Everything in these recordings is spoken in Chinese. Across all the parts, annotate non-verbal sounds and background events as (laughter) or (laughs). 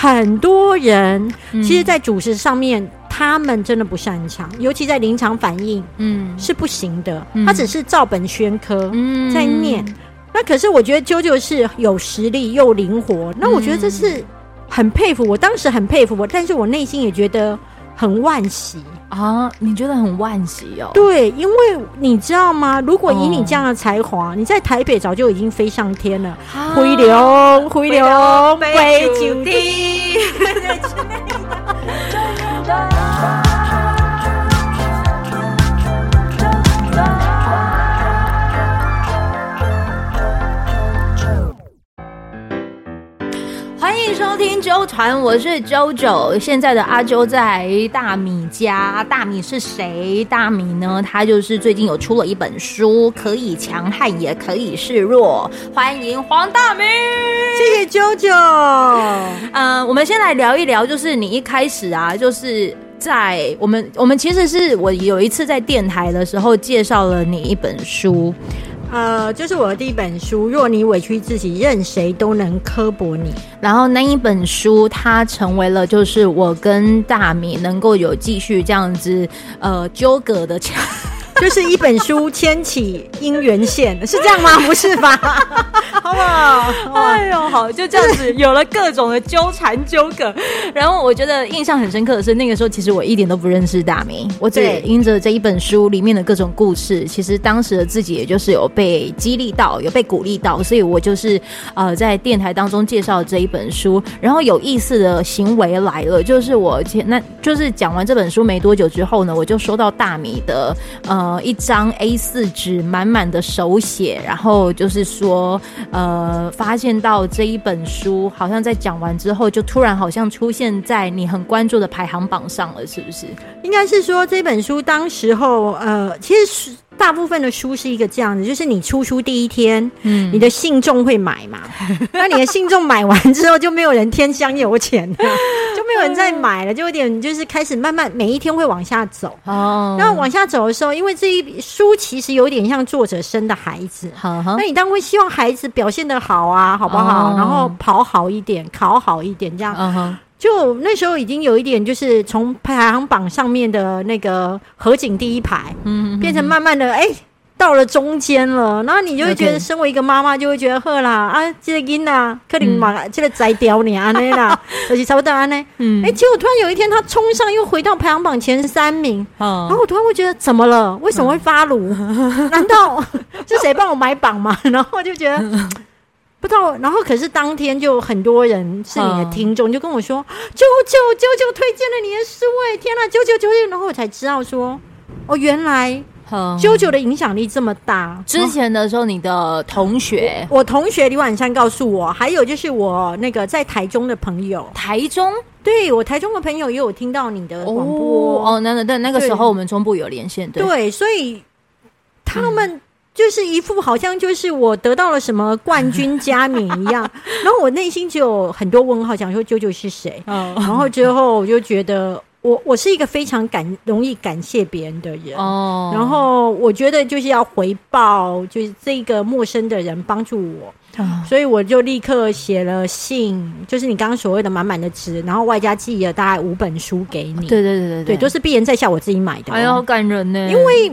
很多人其实，在主持上面，嗯、他们真的不擅长，尤其在临场反应，嗯，是不行的。嗯、他只是照本宣科，嗯，在念。那可是我觉得啾啾是有实力又灵活，那我觉得这是很佩服。我当时很佩服我，但是我内心也觉得很惋惜。啊，你觉得很惋惜哦？对，因为你知道吗？如果以你这样的才华，哦、你在台北早就已经飞上天了。飞龙，飞龙，飞上 (laughs) 天。收听周团，我是周周。现在的阿周在大米家，大米是谁？大米呢？他就是最近有出了一本书，可以强悍，也可以示弱。欢迎黄大米，谢谢周周。嗯、呃，我们先来聊一聊，就是你一开始啊，就是在我们我们其实是我有一次在电台的时候介绍了你一本书。呃，就是我的第一本书。若你委屈自己，任谁都能刻薄你。然后那一本书，它成为了就是我跟大米能够有继续这样子呃纠葛的桥。(laughs) 就是一本书牵起姻缘线，是这样吗？(laughs) 不是吧？好不好？哎呦，好，就这样子有了各种的纠缠纠葛。然后我觉得印象很深刻的是，那个时候其实我一点都不认识大明，我只因着这一本书里面的各种故事，其实当时的自己也就是有被激励到，有被鼓励到，所以我就是呃在电台当中介绍这一本书。然后有意思的行为来了，就是我前那就是讲完这本书没多久之后呢，我就收到大米的呃。一张 A 四纸满满的手写，然后就是说，呃，发现到这一本书好像在讲完之后，就突然好像出现在你很关注的排行榜上了，是不是？应该是说这本书当时候，呃，其实。大部分的书是一个这样子，就是你出书第一天，嗯，你的信众会买嘛，(laughs) 那你的信众买完之后就没有人添香油钱了，(laughs) 就没有人再买了，就有点就是开始慢慢每一天会往下走哦。然后往下走的时候，因为这一书其实有点像作者生的孩子，好，那你当然会希望孩子表现的好啊，好不好？然后跑好一点，考好一点，这样。就那时候已经有一点，就是从排行榜上面的那个河景第一排，嗯，变成慢慢的哎、欸、到了中间了，然后你就会觉得，身为一个妈妈就会觉得呵啦啊，这个囡呐，可能嘛，这个摘掉你啊那啦，而 (laughs) 且差不多啊那，嗯，哎、欸，结果突然有一天他冲上又回到排行榜前三名，然后我突然会觉得怎么了？为什么会发炉？(laughs) 难道是谁帮我买榜吗？然后我就觉得。(laughs) 不知道，然后可是当天就很多人是你的听众，就跟我说：“啾啾啾啾推荐了你的书，哎，天哪，啾啾啾啾！”然后我才知道说：“哦，原来啾啾的影响力这么大。”之前的时候，你的同学，我，我同学李婉珊告诉我，还有就是我那个在台中的朋友，台中，对我台中的朋友也有听到你的广播哦。那那那那个时候我们中部有连线，对，对，所以他们。嗯就是一副好像就是我得到了什么冠军加冕一样，(laughs) 然后我内心就有很多问号，想说舅舅是谁？然后之后我就觉得我我是一个非常感容易感谢别人的人。哦，然后我觉得就是要回报，就是这个陌生的人帮助我，所以我就立刻写了信，就是你刚刚所谓的满满的纸，然后外加寄了大概五本书给你，对对对对对，都是毕人在下我自己买的，哎呀，好感人呢，因为。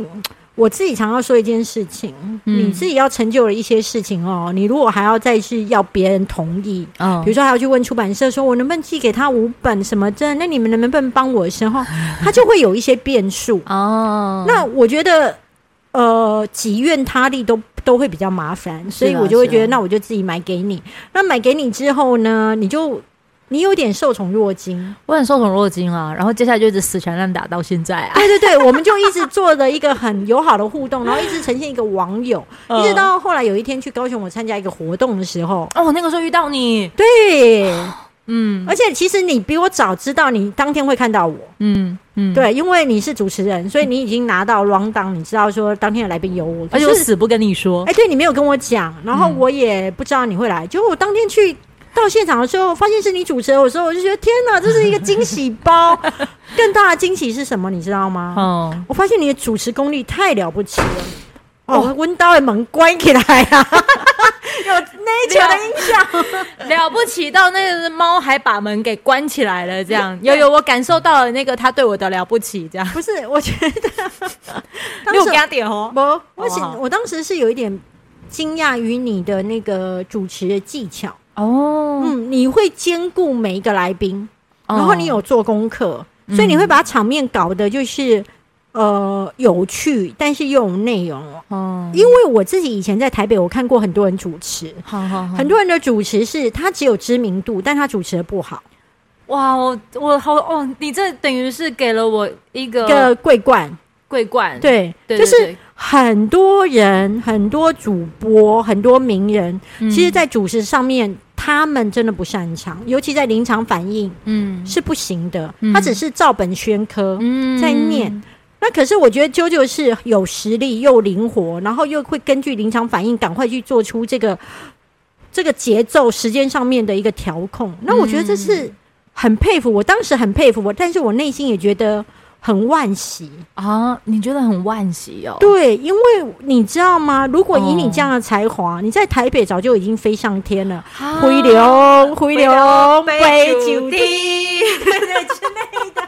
我自己常要说一件事情，嗯、你自己要成就了一些事情哦。你如果还要再去要别人同意，哦、比如说还要去问出版社说，我能不能寄给他五本什么证，那你们能不能帮我的时候，(laughs) 他就会有一些变数哦。那我觉得，呃，己愿他利都都会比较麻烦，所以我就会觉得，那我就自己买给你。那买给你之后呢，你就。你有点受宠若惊，我很受宠若惊啊，然后接下来就一直死缠烂打到现在啊。对对对，(laughs) 我们就一直做了一个很友好的互动，然后一直呈现一个网友，一直到后来有一天去高雄，我参加一个活动的时候，哦，那个时候遇到你，对，(gasps) 嗯，而且其实你比我早知道你当天会看到我，嗯嗯，对，因为你是主持人，所以你已经拿到 rundown，你知道说当天的来宾有我，而且我死不跟你说，哎，对你没有跟我讲，然后我也不知道你会来，结果我当天去。到现场的时候，发现是你主持的，我说我就觉得天哪，这是一个惊喜包。(laughs) 更大的惊喜是什么？你知道吗？哦，我发现你的主持功力太了不起了。哦，温刀的门关起来啊！(laughs) 有 nature 的音响，了不起到那个猫还把门给关起来了，这样有有我感受到了那个他对我的了不起，这样不是？我觉得，(laughs) 你有给他点哦，不，我我我当时是有一点惊讶于你的那个主持的技巧哦，嗯，你会兼顾每一个来宾，然后你有做功课，所以你会把场面搞得就是。呃，有趣，但是又有内容。哦。因为我自己以前在台北，我看过很多人主持，好好好，很多人的主持是他只有知名度，但他主持的不好。哇，我我好哦，你这等于是给了我一个个桂冠，桂冠，对，对，对，对，就是很多人，很多主播，很多名人，嗯、其实，在主持上面，他们真的不擅长，尤其在临场反应，嗯，是不行的。嗯、他只是照本宣科，嗯，在念。那可是我觉得啾啾是有实力又灵活，然后又会根据临场反应赶快去做出这个这个节奏时间上面的一个调控。那我觉得这是很佩服，我当时很佩服我，但是我内心也觉得很惋惜啊！你觉得很惋惜哦？对，因为你知道吗？如果以你这样的才华，你在台北早就已经飞上天了，飞龙飞龙飞九天，对对之类的。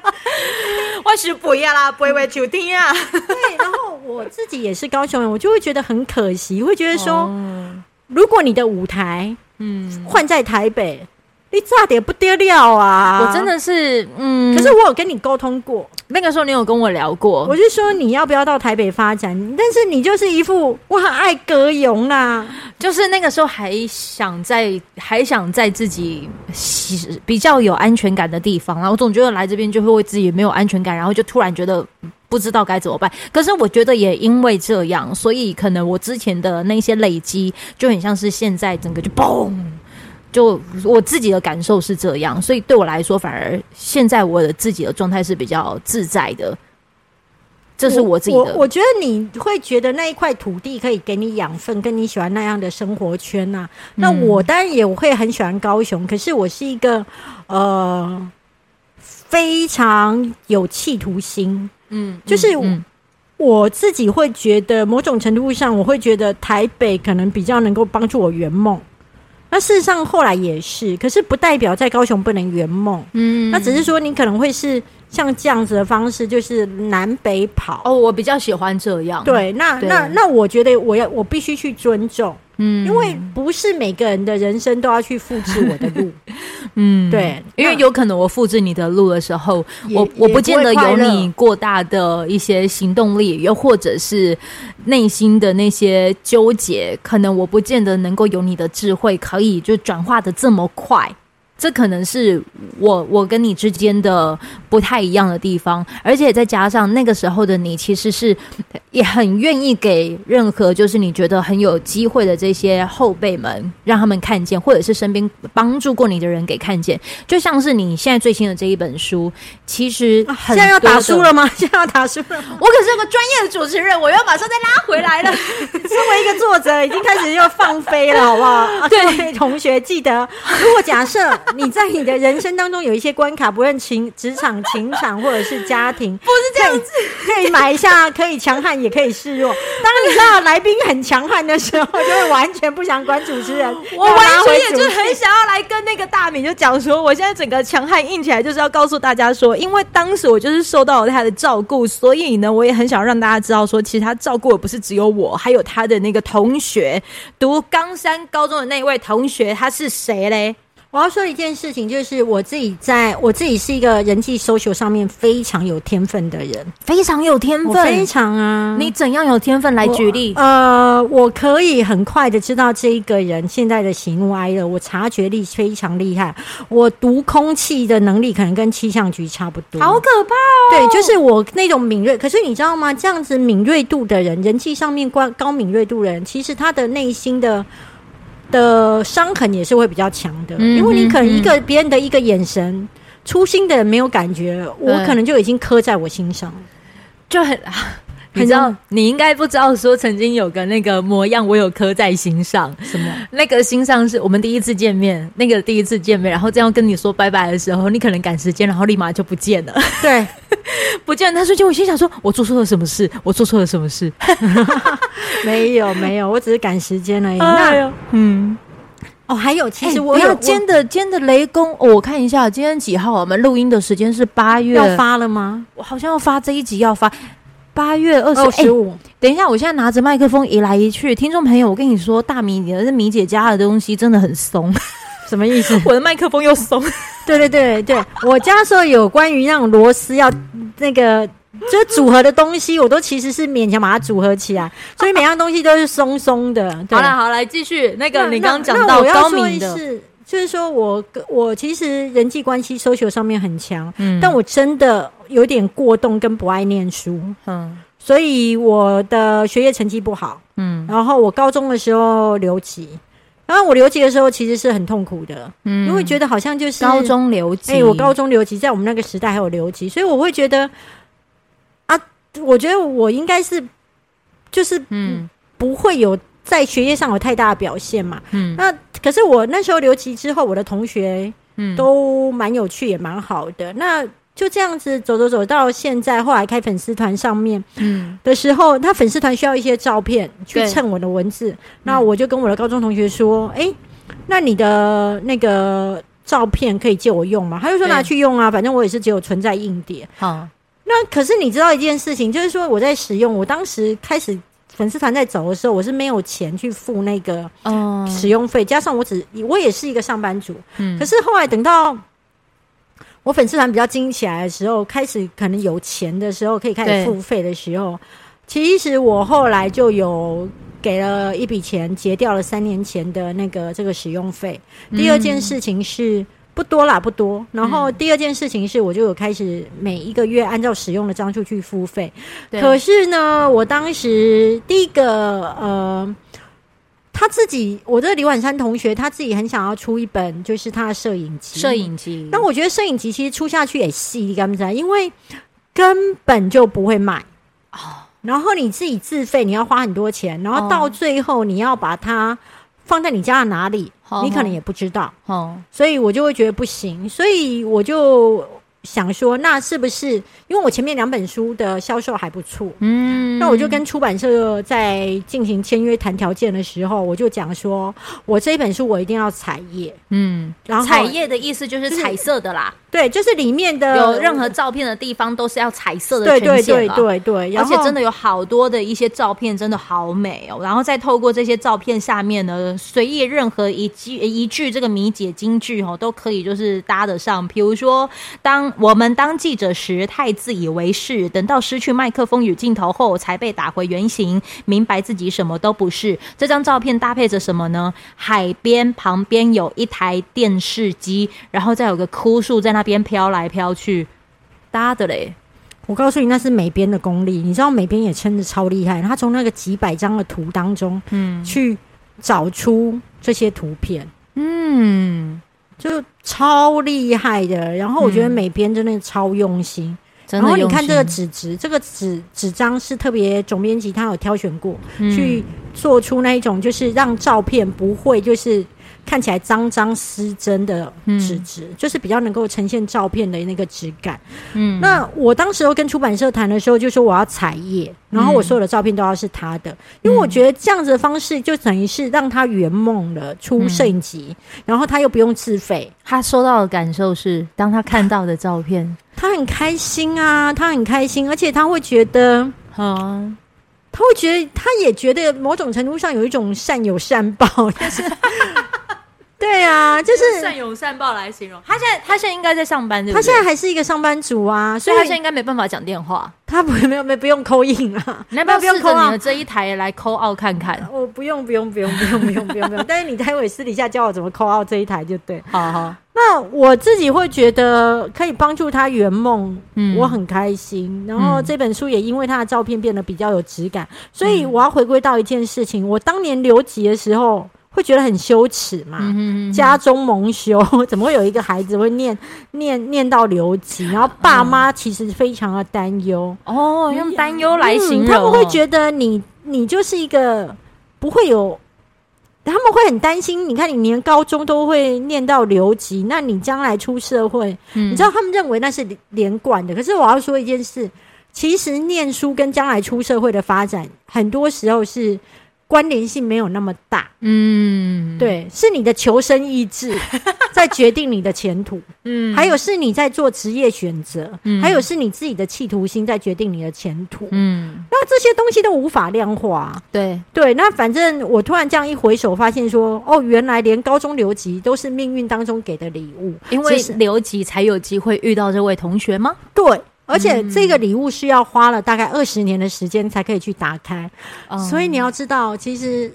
(laughs) 我是不要啦，不会就听啊。对，然后我自己也是高雄人，我就会觉得很可惜，会觉得说，哦、如果你的舞台，嗯，换在台北。你差点不丢掉啊！我真的是，嗯，可是我有跟你沟通过，那个时候你有跟我聊过，我就说你要不要到台北发展，但是你就是一副我很爱歌咏啦，就是那个时候还想在还想在自己比较有安全感的地方，啊我总觉得来这边就会为自己没有安全感，然后就突然觉得不知道该怎么办。可是我觉得也因为这样，所以可能我之前的那些累积就很像是现在整个就嘣。就我自己的感受是这样，所以对我来说，反而现在我的自己的状态是比较自在的。这是我自己的。我，我，我觉得你会觉得那一块土地可以给你养分，跟你喜欢那样的生活圈呐、啊。那我当然也会很喜欢高雄，可是我是一个呃非常有企图心，嗯，就是我自己会觉得某种程度上，我会觉得台北可能比较能够帮助我圆梦。那事实上后来也是，可是不代表在高雄不能圆梦。嗯，那只是说你可能会是像这样子的方式，就是南北跑。哦，我比较喜欢这样。对，那对那那我觉得我要我必须去尊重。嗯，因为不是每个人的人生都要去复制我的路。(laughs) 嗯，对，因为有可能我复制你的路的时候，我我不见得有你过大的一些行动力，又或者是内心的那些纠结，可能我不见得能够有你的智慧，可以就转化的这么快。这可能是我我跟你之间的不太一样的地方，而且再加上那个时候的你，其实是也很愿意给任何就是你觉得很有机会的这些后辈们，让他们看见，或者是身边帮助过你的人给看见。就像是你现在最新的这一本书，其实很现在要打书了吗？(laughs) 现在要打书了吗？我可是个专业的主持人，我要马上再拉回来了。(laughs) 身为一个作者，已经开始要放飞了，好不好？(laughs) 对，同学记得，如果假设。你在你的人生当中有一些关卡，不论情职场、情场或者是家庭，不是这样子，可以买一下，可以强悍，也可以示弱。当你知道来宾很强悍的时候，就会完全不想管主持人。我完全也就很想要来跟那个大米就讲说，我现在整个强悍硬起来，就是要告诉大家说，因为当时我就是受到了他的照顾，所以呢，我也很想让大家知道说，其实他照顾的不是只有我，还有他的那个同学，读冈山高中的那位同学，他是谁嘞？我要说一件事情，就是我自己在我自己是一个人际 social 上面非常有天分的人，非常有天分，非常啊！你怎样有天分来举例？呃，我可以很快的知道这一个人现在的喜怒哀乐，我察觉力非常厉害，我读空气的能力可能跟气象局差不多，好可怕哦！对，就是我那种敏锐。可是你知道吗？这样子敏锐度的人，人际上面高高敏锐度的人，其实他的内心的。的伤痕也是会比较强的，嗯、因为你可能一个别人的一个眼神，粗心的人没有感觉，我可能就已经刻在我心上，就很，(laughs) 你知道，你应该不知道说曾经有个那个模样，我有刻在心上，什么？那个心上是我们第一次见面，那个第一次见面，然后这样跟你说拜拜的时候，你可能赶时间，然后立马就不见了，对。(laughs) 不见他瞬间，我心想说：我做错了什么事？我做错了什么事？(laughs) 没有没有，我只是赶时间而已。哎、那嗯，哦，还有，其实我有今天的今天的雷公、哦，我看一下今天几号？我们录音的时间是八月要发了吗？我好像要发这一集要发八月二十五。等一下，我现在拿着麦克风移来移去，听众朋友，我跟你说，大米，你的米姐家的东西真的很松。(laughs) 什么意思？我的麦克风又松。对对对对，我家说有关于那种螺丝要那个就是组合的东西，我都其实是勉强把它组合起来，所以每样东西都是松松的。好了好了，继续那个你刚刚讲到高明的，是就是说我我其实人际关系 social 上面很强，嗯，但我真的有点过动跟不爱念书，嗯，所以我的学业成绩不好，嗯，然后我高中的时候留级。然后我留级的时候其实是很痛苦的，嗯，因为觉得好像就是高中留级，哎，我高中留级，在我们那个时代还有留级，所以我会觉得啊，我觉得我应该是就是嗯，不会有在学业上有太大的表现嘛，嗯，那可是我那时候留级之后，我的同学嗯。都蛮有趣也蛮好的，那。就这样子走走走到现在，后来开粉丝团上面，嗯，的时候，他粉丝团需要一些照片去衬我的文字，那我就跟我的高中同学说，哎，那你的那个照片可以借我用吗？他就说拿去用啊，反正我也是只有存在硬碟。好，那可是你知道一件事情，就是说我在使用，我当时开始粉丝团在走的时候，我是没有钱去付那个使用费，加上我只我也是一个上班族，嗯，可是后来等到。我粉丝团比较经营起来的时候，开始可能有钱的时候，可以开始付费的时候，其实我后来就有给了一笔钱，结掉了三年前的那个这个使用费。第二件事情是不多啦，不多。然后第二件事情是，我就有开始每一个月按照使用的张数去付费。可是呢，我当时第一个呃。他自己，我这个李婉珊同学，他自己很想要出一本，就是他的摄影集。摄影集，但我觉得摄影集其实出下去也细，你敢不敢？因为根本就不会卖哦。然后你自己自费，你要花很多钱，然后到最后你要把它放在你家的哪里，哦、你可能也不知道哦。所以我就会觉得不行，所以我就。想说，那是不是因为我前面两本书的销售还不错？嗯，那我就跟出版社在进行签约谈条件的时候，我就讲说，我这一本书我一定要彩页。嗯，然后彩页的意思就是彩色的啦。对，就是里面的有任何照片的地方都是要彩色的呈现。对对对对对，而且真的有好多的一些照片，真的好美哦。然后再透过这些照片下面呢，随意任何一句一句这个米姐金句哦，都可以就是搭得上。比如说，当我们当记者时太自以为是，等到失去麦克风与镜头后，才被打回原形，明白自己什么都不是。这张照片搭配着什么呢？海边旁边有一台电视机，然后再有个枯树在那。那边飘来飘去，搭的嘞！我告诉你，那是美编的功力。你知道美编也撑的超厉害，他从那个几百张的图当中，嗯，去找出这些图片，嗯，就超厉害的。然后我觉得美编真的超用心。嗯、然后你看这个纸质，这个纸纸张是特别总编辑他有挑选过，嗯、去做出那一种，就是让照片不会就是。看起来脏脏失真的纸质，嗯、就是比较能够呈现照片的那个质感。嗯，那我当时候跟出版社谈的时候，就说我要彩页，然后我所有的照片都要是他的，嗯、因为我觉得这样子的方式就等于是让他圆梦了，出摄影集，嗯、然后他又不用自费。他收到的感受是，当他看到的照片，他很开心啊，他很开心，而且他会觉得，嗯，他会觉得，他也觉得某种程度上有一种善有善报，但是。对啊，(laughs) 就是善有善报来形容。他现在，他现在应该在上班，对不对？他现在还是一个上班族啊，所以他现在应该没办法讲电话。他不没有没不用 call (laughs) in 啊，你要不要试着你的这一台来 call out 看看？我不用不用不用不用不用不用不用。但是你待会私底下教我怎么 call out 这一台就对。好好，那我自己会觉得可以帮助他圆梦，嗯，我很开心。然后这本书也因为他的照片变得比较有质感，所以我要回归到一件事情，我当年留级的时候。会觉得很羞耻嘛？家中蒙羞，(laughs) 怎么会有一个孩子会念念念到留级？然后爸妈其实非常的担忧哦，用担忧来形容、嗯，他们会觉得你你就是一个不会有他们会很担心。你看，你连高中都会念到留级，那你将来出社会，嗯、你知道他们认为那是连贯的。可是我要说一件事，其实念书跟将来出社会的发展，很多时候是。关联性没有那么大，嗯，对，是你的求生意志 (laughs) 在决定你的前途，嗯，还有是你在做职业选择，嗯，还有是你自己的企图心在决定你的前途，嗯，那这些东西都无法量化，对。对，那反正我突然这样一回首，发现说，哦，原来连高中留级都是命运当中给的礼物，因为留级才有机会遇到这位同学吗？对。而且这个礼物是要花了大概二十年的时间才可以去打开，嗯，所以你要知道，其实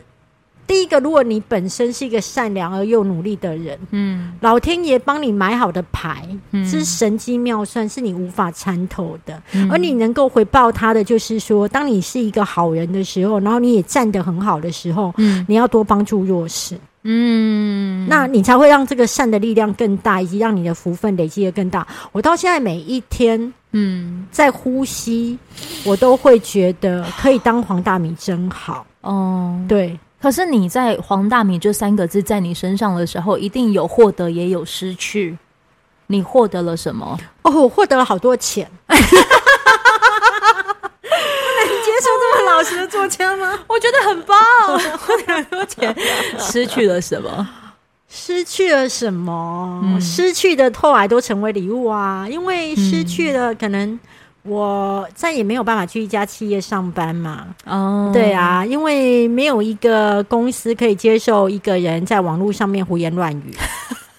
第一个，如果你本身是一个善良而又努力的人，嗯，老天爷帮你买好的牌，嗯，是神机妙算，是你无法参透的，嗯，而你能够回报他的，就是说，当你是一个好人的时候，然后你也站得很好的时候，嗯，你要多帮助弱势。嗯，那你才会让这个善的力量更大，以及让你的福分累积的更大。我到现在每一天，嗯，在呼吸，我都会觉得可以当黄大米真好。哦，对。可是你在“黄大米”这三个字在你身上的时候，一定有获得，也有失去。你获得了什么？哦，我获得了好多钱。(laughs) (laughs) (laughs) 是这么老实的作家吗？(laughs) 我觉得很棒。花了很多钱，失去了什么？失去了什么？嗯、失去的后来都成为礼物啊！因为失去了，可能我再也没有办法去一家企业上班嘛。哦，对啊，因为没有一个公司可以接受一个人在网络上面胡言乱语。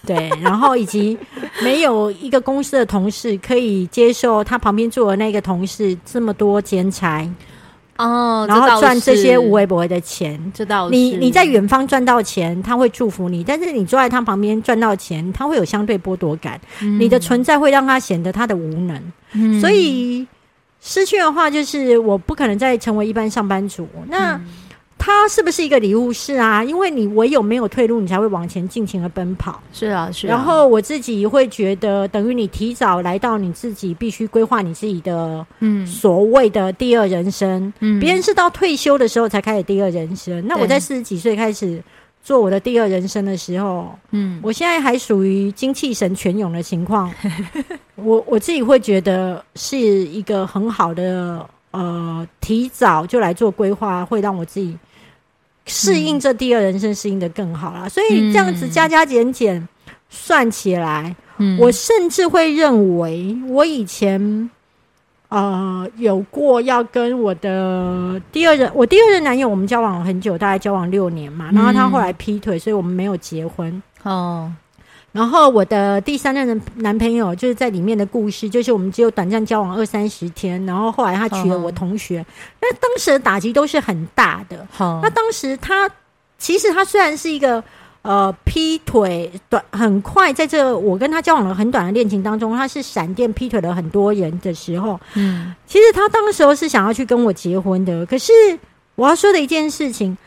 对，然后以及没有一个公司的同事可以接受他旁边坐的那个同事这么多兼差。哦，然后赚这些无微不微的钱，知道你你在远方赚到钱，他会祝福你；但是你坐在他旁边赚到钱，他会有相对剥夺感。嗯、你的存在会让他显得他的无能。嗯、所以失去的话，就是我不可能再成为一般上班族。那。嗯它是不是一个礼物？是啊，因为你唯有没有退路，你才会往前尽情的奔跑。是啊，是啊。然后我自己会觉得，等于你提早来到你自己必须规划你自己的，嗯，所谓的第二人生。嗯，别人是到退休的时候才开始第二人生。那我在四十几岁开始做我的第二人生的时候，嗯，我现在还属于精气神全涌的情况。(laughs) 我我自己会觉得是一个很好的，呃，提早就来做规划，会让我自己。适应这第二人生，适应的更好啦。所以这样子加加减减算起来，嗯，我甚至会认为，我以前呃有过要跟我的第二任，我第二任男友，我们交往很久，大概交往六年嘛，然后他后来劈腿，所以我们没有结婚。哦。然后我的第三任的男朋友就是在里面的故事，就是我们只有短暂交往二三十天，然后后来他娶了我同学，那当时的打击都是很大的。好，那当时他其实他虽然是一个呃劈腿短很快，在这我跟他交往了很短的恋情当中，他是闪电劈腿了很多人的时候，嗯，其实他当时候是想要去跟我结婚的。可是我要说的一件事情，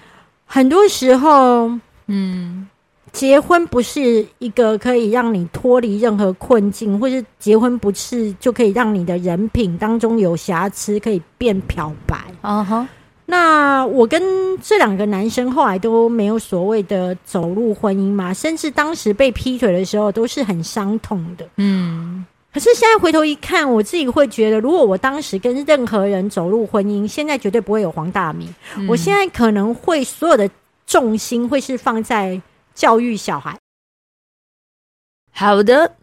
很多时候，嗯。结婚不是一个可以让你脱离任何困境，或是结婚不是就可以让你的人品当中有瑕疵可以变漂白。啊哈，那我跟这两个男生后来都没有所谓的走入婚姻嘛，甚至当时被劈腿的时候都是很伤痛的。嗯，可是现在回头一看，我自己会觉得，如果我当时跟任何人走入婚姻，现在绝对不会有黄大米。嗯，我现在可能会所有的重心会是放在。教育小孩，好的。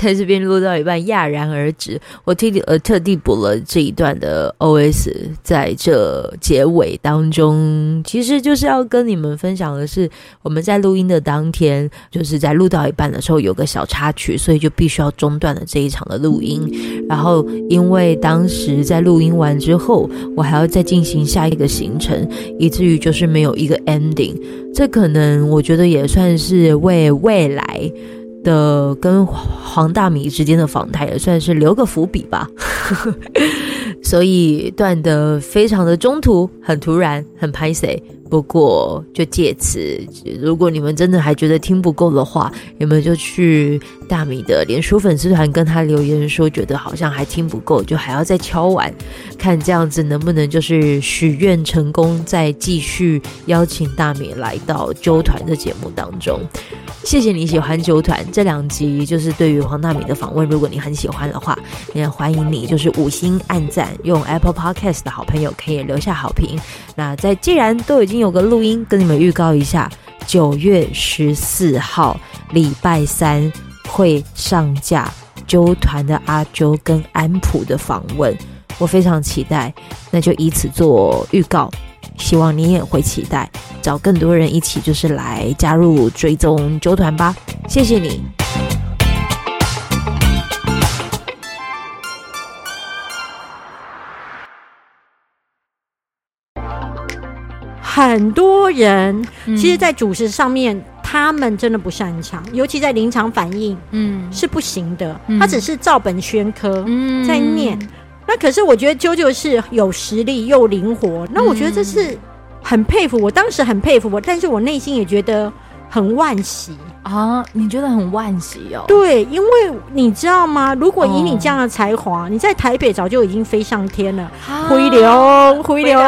在这边录到一半，戛然而止。我特地呃特地补了这一段的 OS，在这结尾当中，其实就是要跟你们分享的是，我们在录音的当天，就是在录到一半的时候有个小插曲，所以就必须要中断了这一场的录音。然后因为当时在录音完之后，我还要再进行下一个行程，以至于就是没有一个 ending。这可能我觉得也算是为未来。的跟黄大米之间的访谈也算是留个伏笔吧，所以断的非常的中途，很突然，很拍谢。不过，就借此，如果你们真的还觉得听不够的话，你们就去大米的脸书粉丝团跟他留言说，觉得好像还听不够，就还要再敲完，看这样子能不能就是许愿成功，再继续邀请大米来到啾团的节目当中。谢谢你喜欢啾团这两集，就是对于黄大米的访问，如果你很喜欢的话，也欢迎你就是五星按赞，用 Apple Podcast 的好朋友可以留下好评。那在既然都已经有个录音跟你们预告一下，九月十四号礼拜三会上架啾团的阿周跟安普的访问，我非常期待，那就以此做预告，希望你也会期待，找更多人一起就是来加入追踪啾团吧，谢谢你。很多人其实，在主持上面，嗯，他们真的不擅长，尤其在临场反应，嗯，是不行的。嗯，他只是照本宣科，嗯，在念。那可是我觉得啾啾是有实力又灵活，那我觉得这是很佩服。我当时很佩服我，但是我内心也觉得很万喜。啊，你觉得很万喜哦？对，因为你知道吗？如果以你这样的才华，哦，你在台北早就已经飞上天了。回流，回流，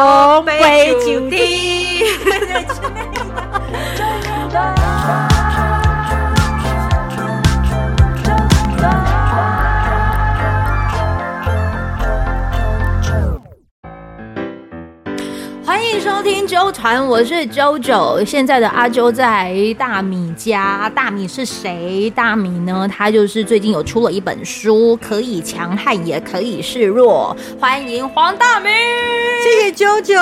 回酒地。(laughs) (laughs) 欢迎收听周团，我是周周。现在的阿周在大米家，大米是谁？大米呢？他就是最近有出了一本书，可以强悍，也可以示弱。欢迎黄大米，谢谢啾啾。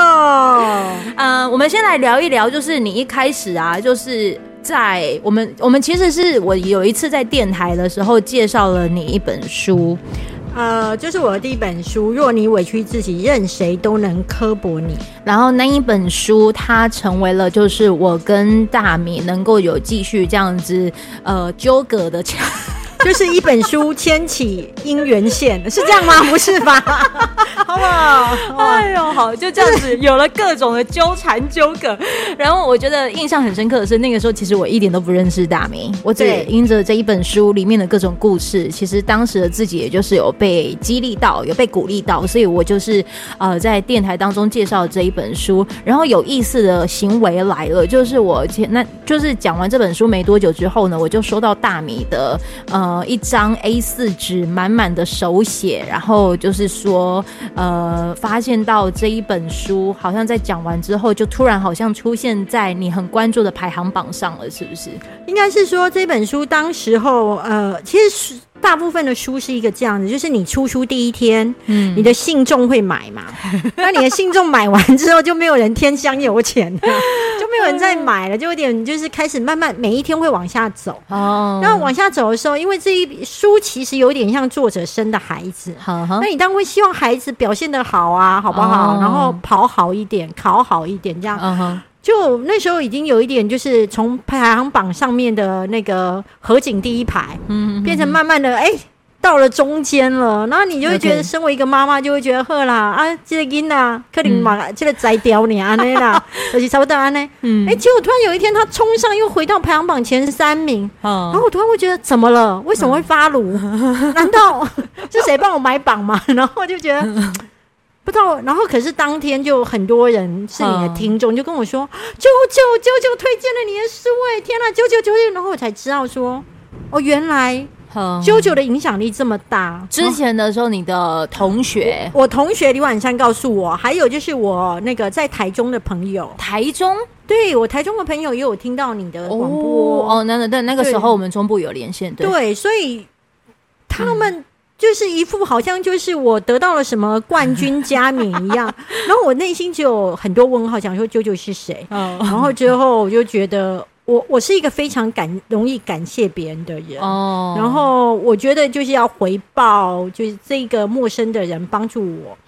呃，我们先来聊一聊，就是你一开始啊，就是在我们我们其实是我有一次在电台的时候介绍了你一本书。呃，就是我的第一本书。若你委屈自己，任谁都能刻薄你。然后那一本书，它成为了就是我跟大米能够有继续这样子呃纠葛的。(laughs) 就是一本书牵起姻缘线，是这样吗？不是吧？好不好？哎呦，好，就这样子，有了各种的纠缠纠葛。然后我觉得印象很深刻的是，那个时候其实我一点都不认识大米，我只因着这一本书里面的各种故事，其实当时的自己也就是有被激励到，有被鼓励到，所以我就是呃在电台当中介绍这一本书。然后有意思的行为来了，就是我前那就是讲完这本书没多久之后呢，我就收到大米的呃。呃，一张 A 四纸满满的手写，然后就是说，呃，发现到这一本书好像在讲完之后，就突然好像出现在你很关注的排行榜上了，是不是？应该是说这本书当时候，呃，其实。大部分的书是一个这样子，就是你出书第一天，嗯，你的信众会买嘛，(laughs) 那你的信众买完之后就没有人添香油钱了，(laughs) 就没有人再买了，就有点就是开始慢慢每一天会往下走哦。然后往下走的时候，因为这一书其实有点像作者生的孩子，好，那你当然会希望孩子表现的好啊，好不好？哦、然后跑好一点，考好一点，这样。嗯就那时候已经有一点，就是从排行榜上面的那个河景第一排，嗯，变成慢慢的哎、欸、到了中间了，然后你就会觉得，身为一个妈妈就会觉得呵啦啊，这个音呐，可能嘛，这个摘掉你啊那啦，而 (laughs) 且差不多安呢，嗯，哎，结果突然有一天他冲上又回到排行榜前三名，然后我突然会觉得怎么了？为什么会发炉？(laughs) 难道是谁帮我买榜吗？(laughs) 然后我就觉得。不知道，然后可是当天就很多人是你的听众，就跟我说：“啾啾啾啾推荐了你的书，哎，天哪，啾啾啾啾！”然后我才知道说：“哦，原来啾啾的影响力这么大。”之前的时候，你的同学，我，我同学李婉珊告诉我，还有就是我那个在台中的朋友，台中，对我台中的朋友也有听到你的广播哦，那那那个时候我们中部有连线，对，对，所以他们。嗯就是一副好像就是我得到了什么冠军加冕一样，(laughs) 然后我内心就有很多问号，想说啾啾是谁？然后之后我就觉得我我是一个非常感容易感谢别人的人。哦，然后我觉得就是要回报，就是这个陌生的人帮助我，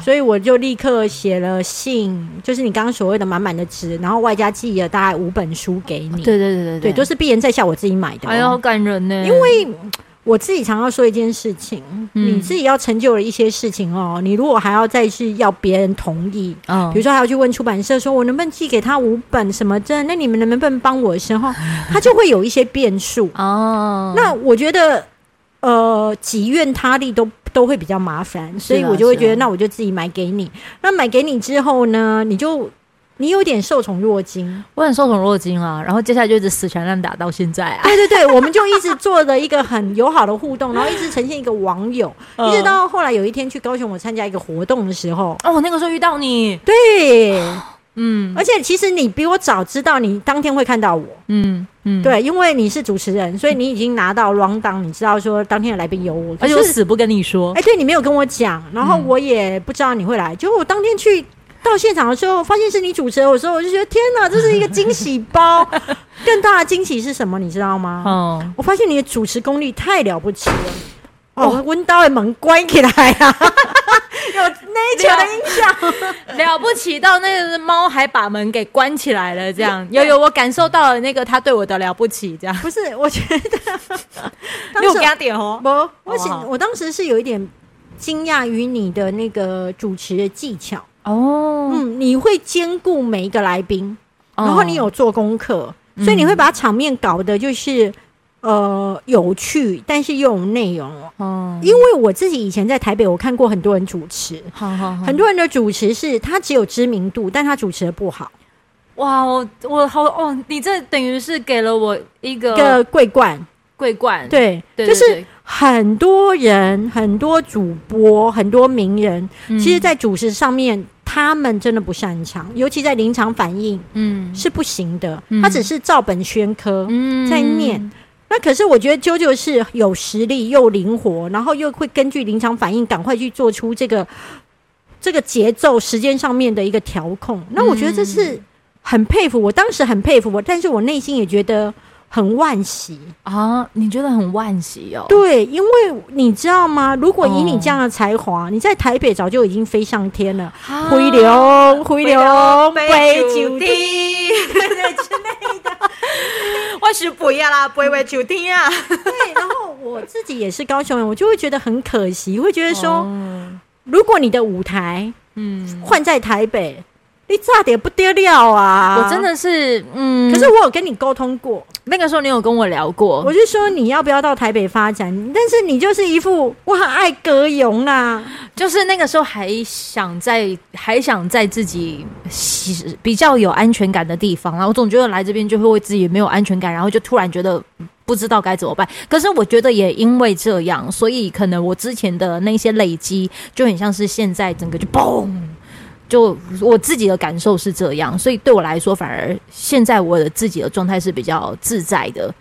所以我就立刻写了信，就是你刚刚所谓的满满的纸，然后外加寄了大概五本书给你，对对对对对，都是必然在下我自己买的，哎呀，好感人呢，因为。我自己常常说一件事情，嗯、你自己要成就了一些事情哦，你如果还要再去要别人同意，哦，比如说还要去问出版社说，我能不能寄给他五本什么证，那你们能不能帮我的时候，(laughs) 他就会有一些变数哦。那我觉得，呃，己愿他利都都会比较麻烦，所以我就会觉得，那我就自己买给你。那买给你之后呢，你就。你有点受宠若惊，我很受宠若惊啊，然后接下来就一直死缠烂打到现在啊。对对对，我们就一直做了一个很友好的互动，(laughs) 然后一直呈现一个网友，呃、一直到后来有一天去高雄，我参加一个活动的时候，哦，那个时候遇到你，对，(gasps) 嗯，而且其实你比我早知道你当天会看到我，嗯嗯，对，因为你是主持人，所以你已经拿到 rundown，你知道说当天的来宾有我，而且我死不跟你说，哎，对你没有跟我讲，然后我也不知道你会来，结果我当天去。到现场的时候，发现是你主持人，我说我就觉得天哪，这是一个惊喜包。(laughs) 更大的惊喜是什么？你知道吗？哦，我发现你的主持功力太了不起了。哦，温刀的门关起来啊，(laughs) 有那一球的印象，了不起到那个猫还把门给关起来了，这样有有我感受到了那个他对我的了不起，这样不是？我觉得 (laughs) 没有给他点哦，不，我我当时是有一点惊讶于你的那个主持的技巧。哦，嗯，你会兼顾每一个来宾，然后你有做功课，哦、所以你会把场面搞得就是呃有趣，但是又有内容。哦，因为我自己以前在台北，我看过很多人主持，好好好，很多人的主持是他只有知名度，但他主持的不好。哇，我我好哦，你这等于是给了我一个个桂冠，桂冠，对，就是。很多人、很多主播、很多名人，嗯、其实，在主持上面，他们真的不擅长，尤其在临场反应，嗯，是不行的。嗯、他只是照本宣科，嗯，在念。那可是，我觉得 JoJo 是有实力又灵活，然后又会根据临场反应，赶快去做出这个这个节奏、时间上面的一个调控。那我觉得这是很佩服，我当时很佩服我，但是我内心也觉得。很惋惜啊！你觉得很惋惜哦？对，因为你知道吗？如果以你这样的才华，哦、你在台北早就已经飞上天了。回流，回流，飞九天，对之类的。(laughs) 我是不要啦，不会九天啊！对，然后我自己也是高雄人，我就会觉得很可惜，会觉得说，哦、如果你的舞台，嗯，换在台北。你差点不丢掉啊！我真的是，嗯，可是我有跟你沟通过，那个时候你有跟我聊过，我就说你要不要到台北发展，但是你就是一副我很爱歌咏啦，就是那个时候还想在还想在自己比较有安全感的地方，然后我总觉得来这边就会为自己没有安全感，然后就突然觉得不知道该怎么办。可是我觉得也因为这样，所以可能我之前的那些累积就很像是现在整个就嘣。就我自己的感受是这样，所以对我来说，反而现在我的自己的状态是比较自在的。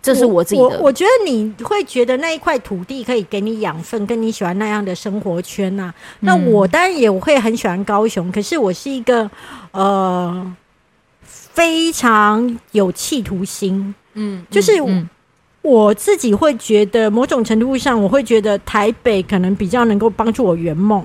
这是我自己的。我，我觉得你会觉得那一块土地可以给你养分，跟你喜欢那样的生活圈呐、啊。那我当然也会很喜欢高雄，可是我是一个呃非常有企图心，嗯，就是我自己会觉得某种程度上，我会觉得台北可能比较能够帮助我圆梦。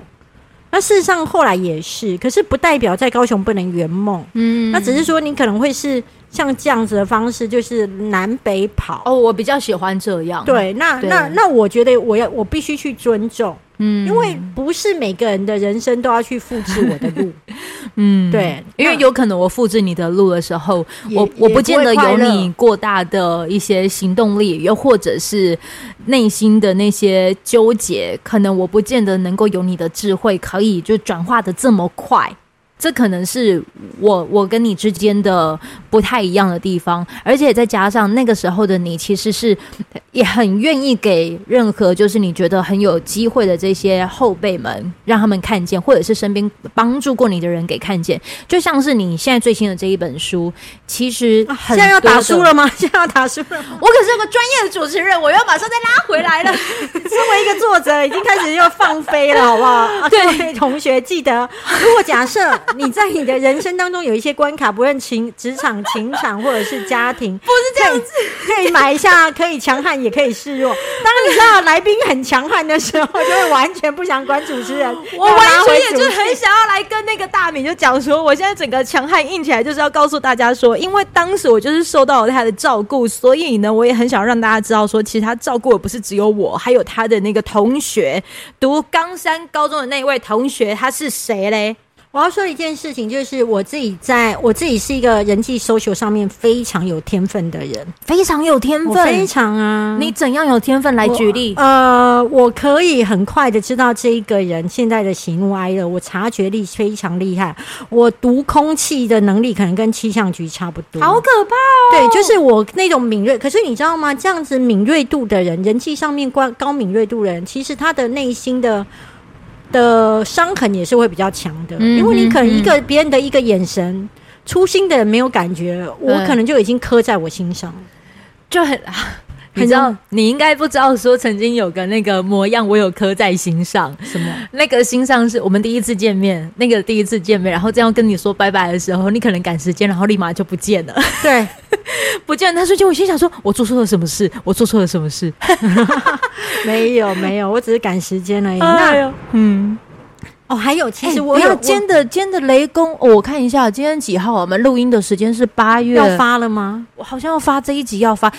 那事实上后来也是，可是不代表在高雄不能圆梦。嗯，那只是说你可能会是像这样子的方式，就是南北跑。哦，我比较喜欢这样。对，那对那那我觉得我要我必须去尊重。嗯，因为不是每个人的人生都要去复制我的路，(laughs) 嗯，对，因为有可能我复制你的路的时候，我我不见得有你过大的一些行动力，又或者是内心的那些纠结，可能我不见得能够有你的智慧，可以就转化的这么快。这可能是我我跟你之间的不太一样的地方，而且再加上那个时候的你，其实是也很愿意给任何就是你觉得很有机会的这些后辈们，让他们看见，或者是身边帮助过你的人给看见。就像是你现在最新的这一本书，其实现在要打书了吗？(laughs) 现在要打书了吗？我可是有个专业的主持人，我要马上再拉回来了。身为一个作者，已经开始要放飞了，好不好？对，各位同学记得，如果假设。你在你的人生当中有一些关卡，不论情职场情场或者是家庭，不是这样子，可以买一下，可以强悍也可以示弱。当你知道来宾很强悍的时候，就会完全不想管主持人。我完全也就很想要来跟那个大米就讲说，我现在整个强悍硬起来，就是要告诉大家说，因为当时我就是受到了他的照顾，所以呢，我也很想让大家知道说，其实他照顾的不是只有我，还有他的那个同学，读冈山高中的那位同学，他是谁嘞？我要说一件事情，就是我自己在我自己是一个人际 social 上面非常有天分的人，非常有天分，非常啊！你怎样有天分来举例？呃，我可以很快的知道这一个人现在的喜怒哀乐，我察觉力非常厉害，我读空气的能力可能跟气象局差不多，好可怕哦！对，就是我那种敏锐。可是你知道吗？这样子敏锐度的人，人际上面高高敏锐度的人，其实他的内心的。的伤痕也是会比较强的，嗯、因为你可能一个别人的一个眼神，粗心的人没有感觉，我可能就已经刻在我心上，就很，(laughs) 你知道，你应该不知道说曾经有个那个模样，我有刻在心上。什么？那个心上是我们第一次见面，那个第一次见面，然后这样跟你说拜拜的时候，你可能赶时间，然后立马就不见了。对，(laughs) 不见了。他瞬间我心想说，我做错了什么事？我做错了什么事？(laughs) 没有，没有，我只是赶时间而已。(laughs) 哎、那，嗯，哦，还有，其实我有今天的今天的雷公，哦，我看一下今天几号？我们录音的时间是八月要发了吗？我好像要发这一集要发。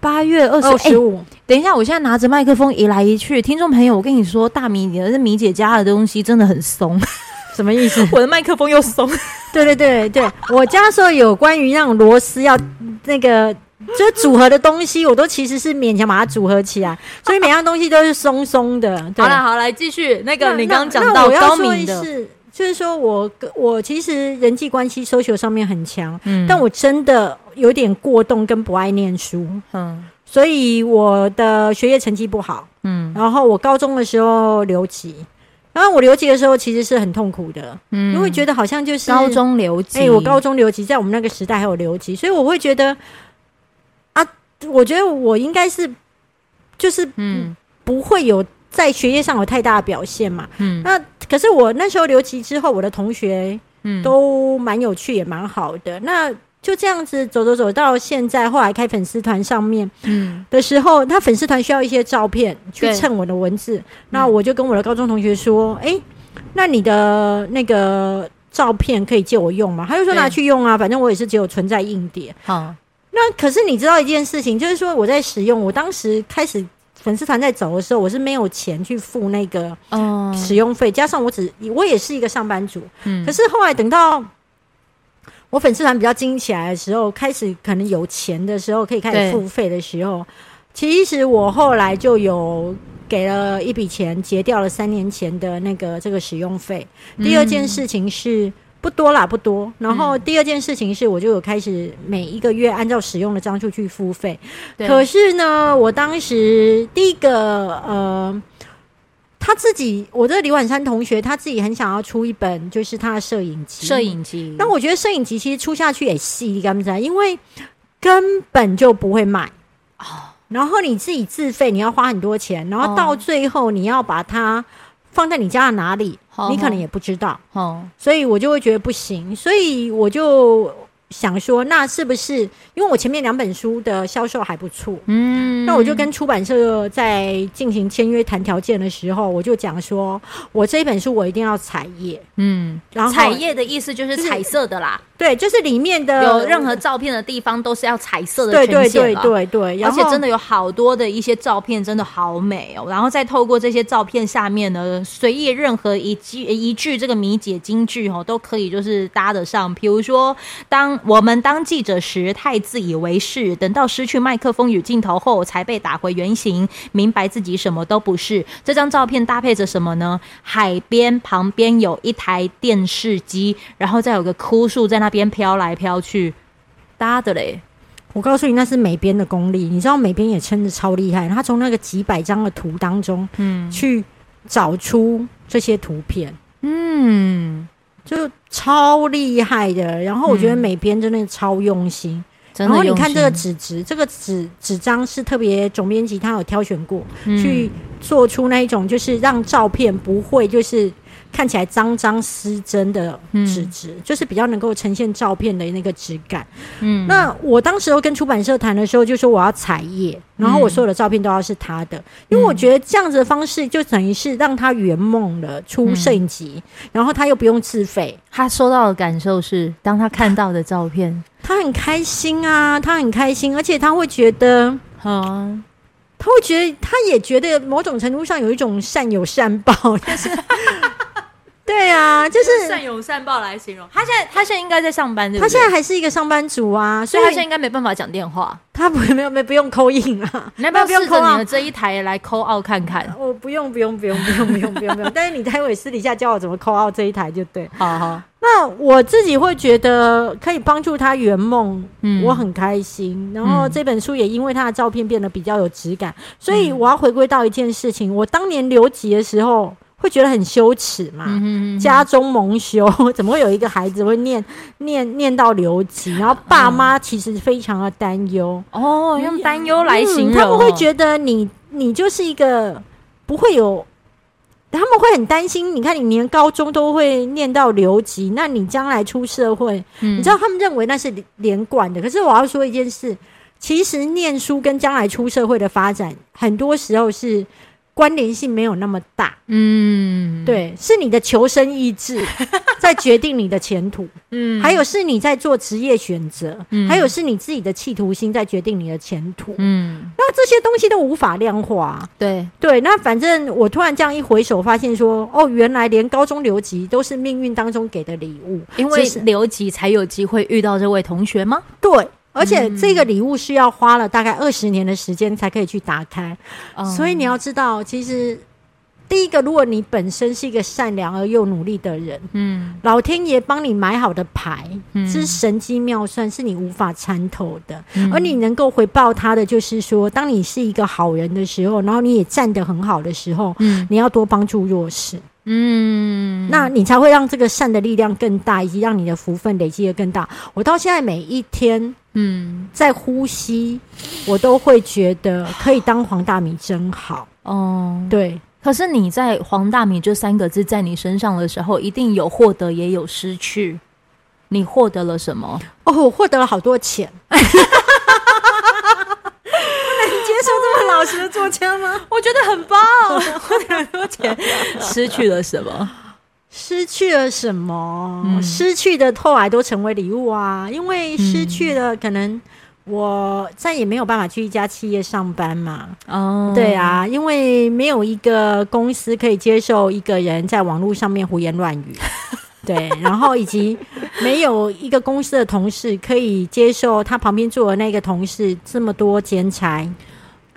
八月二十五，欸，等一下，我现在拿着麦克风移来移去，听众朋友，我跟你说，大米，你的米姐家的东西真的很松，(laughs) 什么意思？(laughs) 我的麦克风又松。(laughs) 对对对对，我家说有关于那种螺丝要那个就组合的东西，我都其实是勉强把它组合起来，所以每样东西都是松松的。对。好了好来继续，那个你刚刚讲到高敏的，是就是说我我其实人际关系 social 上面很强，嗯，但我真的。有点过动跟不爱念书，嗯，所以我的学业成绩不好，嗯，然后我高中的时候留级，然后我留级的时候其实是很痛苦的，嗯，因为觉得好像就是高中留级，哎，我高中留级，在我们那个时代还有留级，所以我会觉得啊，我觉得我应该是就是嗯，不会有在学业上有太大的表现嘛，嗯，那可是我那时候留级之后，我的同学嗯都蛮有趣也蛮好的，那。就这样子走走走到现在，后来开粉丝团上面，嗯，的时候，他粉丝团需要一些照片去衬我的文字，那我就跟我的高中同学说，哎、欸，那你的那个照片可以借我用吗？他就说拿去用啊，反正我也是只有存在硬碟。好，那可是你知道一件事情，就是说我在使用，我当时开始粉丝团在走的时候，我是没有钱去付那个使用费，加上我只我也是一个上班族，嗯，可是后来等到。我粉丝团比较经营起来的时候，开始可能有钱的时候，可以开始付费的时候，其实我后来就有给了一笔钱，结掉了三年前的那个这个使用费。第二件事情是不多啦，不多。然后第二件事情是，我就有开始每一个月按照使用的张数去付费。可是呢，我当时第一个呃。他自己，我的李婉珊同学，他自己很想要出一本，就是他的摄影集。摄影集，但我觉得摄影集其实出下去也细，你敢不敢？因为根本就不会卖哦。然后你自己自费，你要花很多钱，然后到最后你要把它放在你家的哪里，哦、你可能也不知道哦。所以我就会觉得不行，所以我就。想说，那是不是因为我前面两本书的销售还不错？嗯，那我就跟出版社在进行签约谈条件的时候，我就讲说，我这一本书我一定要彩页。嗯，然后彩页的意思就是彩色的啦。对，就是里面的有任何照片的地方都是要彩色的。对对对对对，而且真的有好多的一些照片，真的好美哦。然后再透过这些照片下面呢，随意任何一句一句这个米姐金句哦，都可以就是搭得上。比如说，当我们当记者时太自以为是，等到失去麦克风与镜头后，才被打回原形，明白自己什么都不是。这张照片搭配着什么呢？海边旁边有一台电视机，然后再有个枯树在那。边飘来飘去，搭的嘞！我告诉你，那是美编的功力。你知道美编也真的超厉害，他从那个几百张的图当中，嗯，去找出这些图片，嗯，就超厉害的。然后我觉得每篇真的超用心。然后你看这个纸质，这个纸纸张是特别总编辑他有挑选过，嗯、去做出那一种，就是让照片不会就是。看起来脏脏失真的纸质，嗯、就是比较能够呈现照片的那个质感。嗯，那我当时候跟出版社谈的时候，就说我要彩页，然后我所有的照片都要是他的，嗯、因为我觉得这样子的方式就等于是让他圆梦了，出摄影集，嗯、然后他又不用自费。他收到的感受是，当他看到的照片，他很开心啊，他很开心，而且他会觉得，嗯。他会觉得，他也觉得某种程度上有一种善有善报，但是对啊，就是善有善报来形容。他现在，他现在应该在上班，对不对？他现在还是一个上班族啊，所以，他现在应该没办法讲电话。他不没有没不用 call in 啊，你要不要试着你的这一台来 call out 看看？我不用不用不用不用不用不用不用，但是你待会私底下教我怎么 call out 这一台就对。好好，那我自己会觉得可以帮助他圆梦，嗯，我很开心。然后这本书也因为他的照片变得比较有质感，所以我要回归到一件事情，我当年留级的时候。会觉得很羞耻嘛？家中蒙羞，(laughs) 怎么会有一个孩子会念念念到留级？然后爸妈其实非常的担忧哦，用担忧来形容、嗯，他们会觉得你你就是一个不会有，他们会很担心。你看你连高中都会念到留级，那你将来出社会，嗯、你知道他们认为那是连贯的。可是我要说一件事，其实念书跟将来出社会的发展，很多时候是。关联性没有那么大，嗯，对，是你的求生意志 (laughs) 在决定你的前途，嗯，还有是你在做职业选择，嗯，还有是你自己的企图心在决定你的前途，嗯，那这些东西都无法量化，对。对，那反正我突然这样一回首，发现说，哦，原来连高中留级都是命运当中给的礼物，因为留级才有机会遇到这位同学吗？对。而且这个礼物是要花了大概二十年的时间才可以去打开，嗯、所以你要知道，其实第一个，如果你本身是一个善良而又努力的人，嗯，老天爷帮你买好的牌，嗯、是神机妙算，是你无法参透的。嗯、而你能够回报他的，就是说，当你是一个好人的时候，然后你也站得很好的时候，嗯，你要多帮助弱势。嗯，那你才会让这个善的力量更大，以及让你的福分累积的更大。我到现在每一天，嗯，在呼吸，我都会觉得可以当黄大米真好。哦，对。可是你在“黄大米”这三个字在你身上的时候，一定有获得，也有失去。你获得了什么？哦，我获得了好多钱。(laughs) 接受这么老实的作家吗？我觉得很棒。花了很多钱，失去了什么？失去了什么？嗯、失去的后来都成为礼物啊！因为失去了，可能我再也没有办法去一家企业上班嘛。哦，对啊，因为没有一个公司可以接受一个人在网络上面胡言乱语。(laughs) 对，然后以及没有一个公司的同事可以接受他旁边坐的那个同事这么多兼差。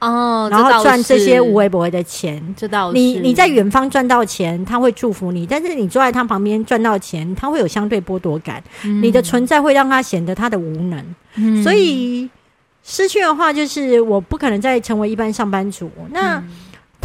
哦，然后赚这些无微不微的钱，知道你你在远方赚到钱，他会祝福你；但是你坐在他旁边赚到钱，他会有相对剥夺感。嗯、你的存在会让他显得他的无能，嗯、所以失去的话，就是我不可能再成为一般上班族。那。嗯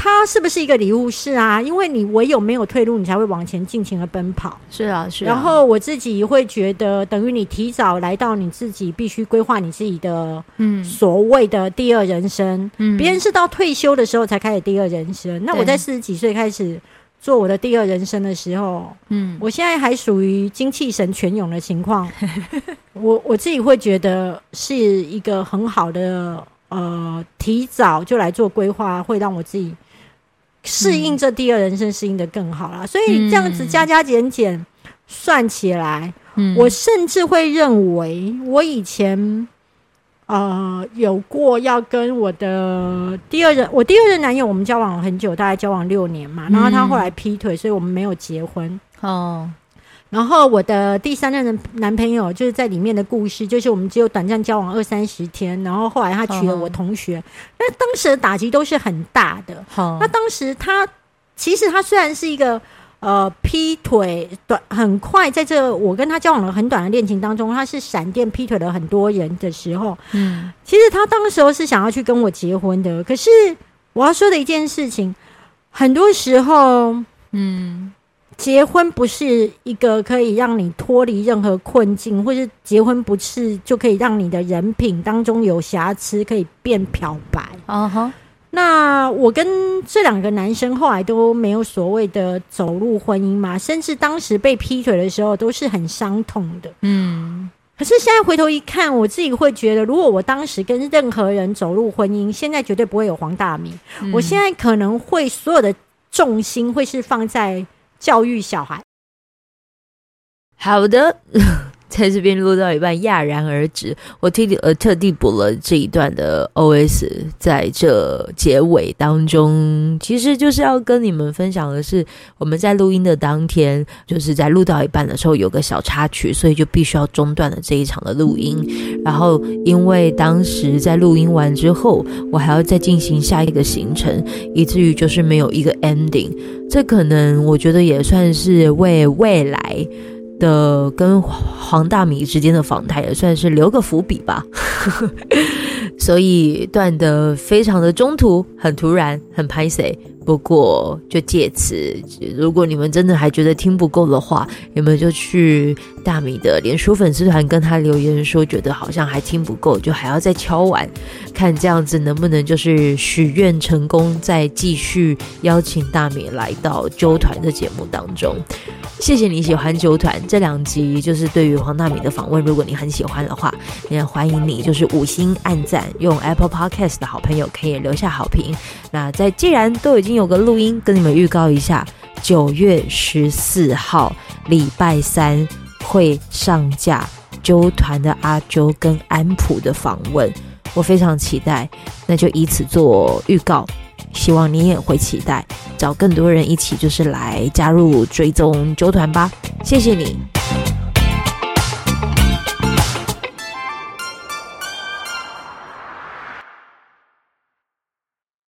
它是不是一个礼物？是啊，因为你唯有没有退路，你才会往前尽情的奔跑。是啊，是啊。然后我自己会觉得，等于你提早来到你自己必须规划你自己的，嗯，所谓的第二人生。嗯，别人是到退休的时候才开始第二人生。嗯，那我在四十几岁开始做我的第二人生的时候，嗯，我现在还属于精气神全涌的情况。(laughs) 我我自己会觉得是一个很好的，呃，提早就来做规划，会让我自己。适应这第二人生，适应的更好啦。所以这样子加加减减算起来，嗯，我甚至会认为，我以前呃有过要跟我的第二任，我第二任男友，我们交往了很久，大概交往六年嘛，然后他后来劈腿，所以我们没有结婚哦。然后我的第三任的男朋友就是在里面的故事，就是我们只有短暂交往二三十天，然后后来他娶了我同学，那、哦、当时的打击都是很大的。哦、那当时他其实他虽然是一个呃劈腿短很快，在这我跟他交往了很短的恋情当中，他是闪电劈腿了很多人的时候，嗯，其实他当时候是想要去跟我结婚的。可是我要说的一件事情，很多时候，嗯。结婚不是一个可以让你脱离任何困境，或是结婚不是就可以让你的人品当中有瑕疵可以变漂白。啊哈，那我跟这两个男生后来都没有所谓的走入婚姻嘛，甚至当时被劈腿的时候都是很伤痛的。嗯，可是现在回头一看，我自己会觉得，如果我当时跟任何人走入婚姻，现在绝对不会有黄大米。嗯，我现在可能会所有的重心会是放在教育小孩。好的。在这边录到一半，戛然而止。我特地呃特地补了这一段的 OS，在这结尾当中，其实就是要跟你们分享的是，我们在录音的当天，就是在录到一半的时候有个小插曲，所以就必须要中断了这一场的录音。然后因为当时在录音完之后，我还要再进行下一个行程，以至于就是没有一个 ending。这可能我觉得也算是为未来。的跟黄大米之间的访谈也算是留个伏笔吧，(laughs) 所以断的非常的中途，很突然，很拍谢。不过，就借此，如果你们真的还觉得听不够的话，你们就去大米的脸书粉丝团跟他留言说，觉得好像还听不够，就还要再敲完，看这样子能不能就是许愿成功，再继续邀请大米来到啾团的节目当中。谢谢你喜欢啾团这两集，就是对于黄大米的访问，如果你很喜欢的话，也欢迎你就是五星按赞，用 Apple Podcast 的好朋友可以留下好评。那在既然都已经。有个录音跟你们预告一下，九月十四号礼拜三会上架啾团的阿啾跟安普的访问，我非常期待，那就以此做预告，希望你也会期待，找更多人一起就是来加入追踪啾团吧，谢谢你。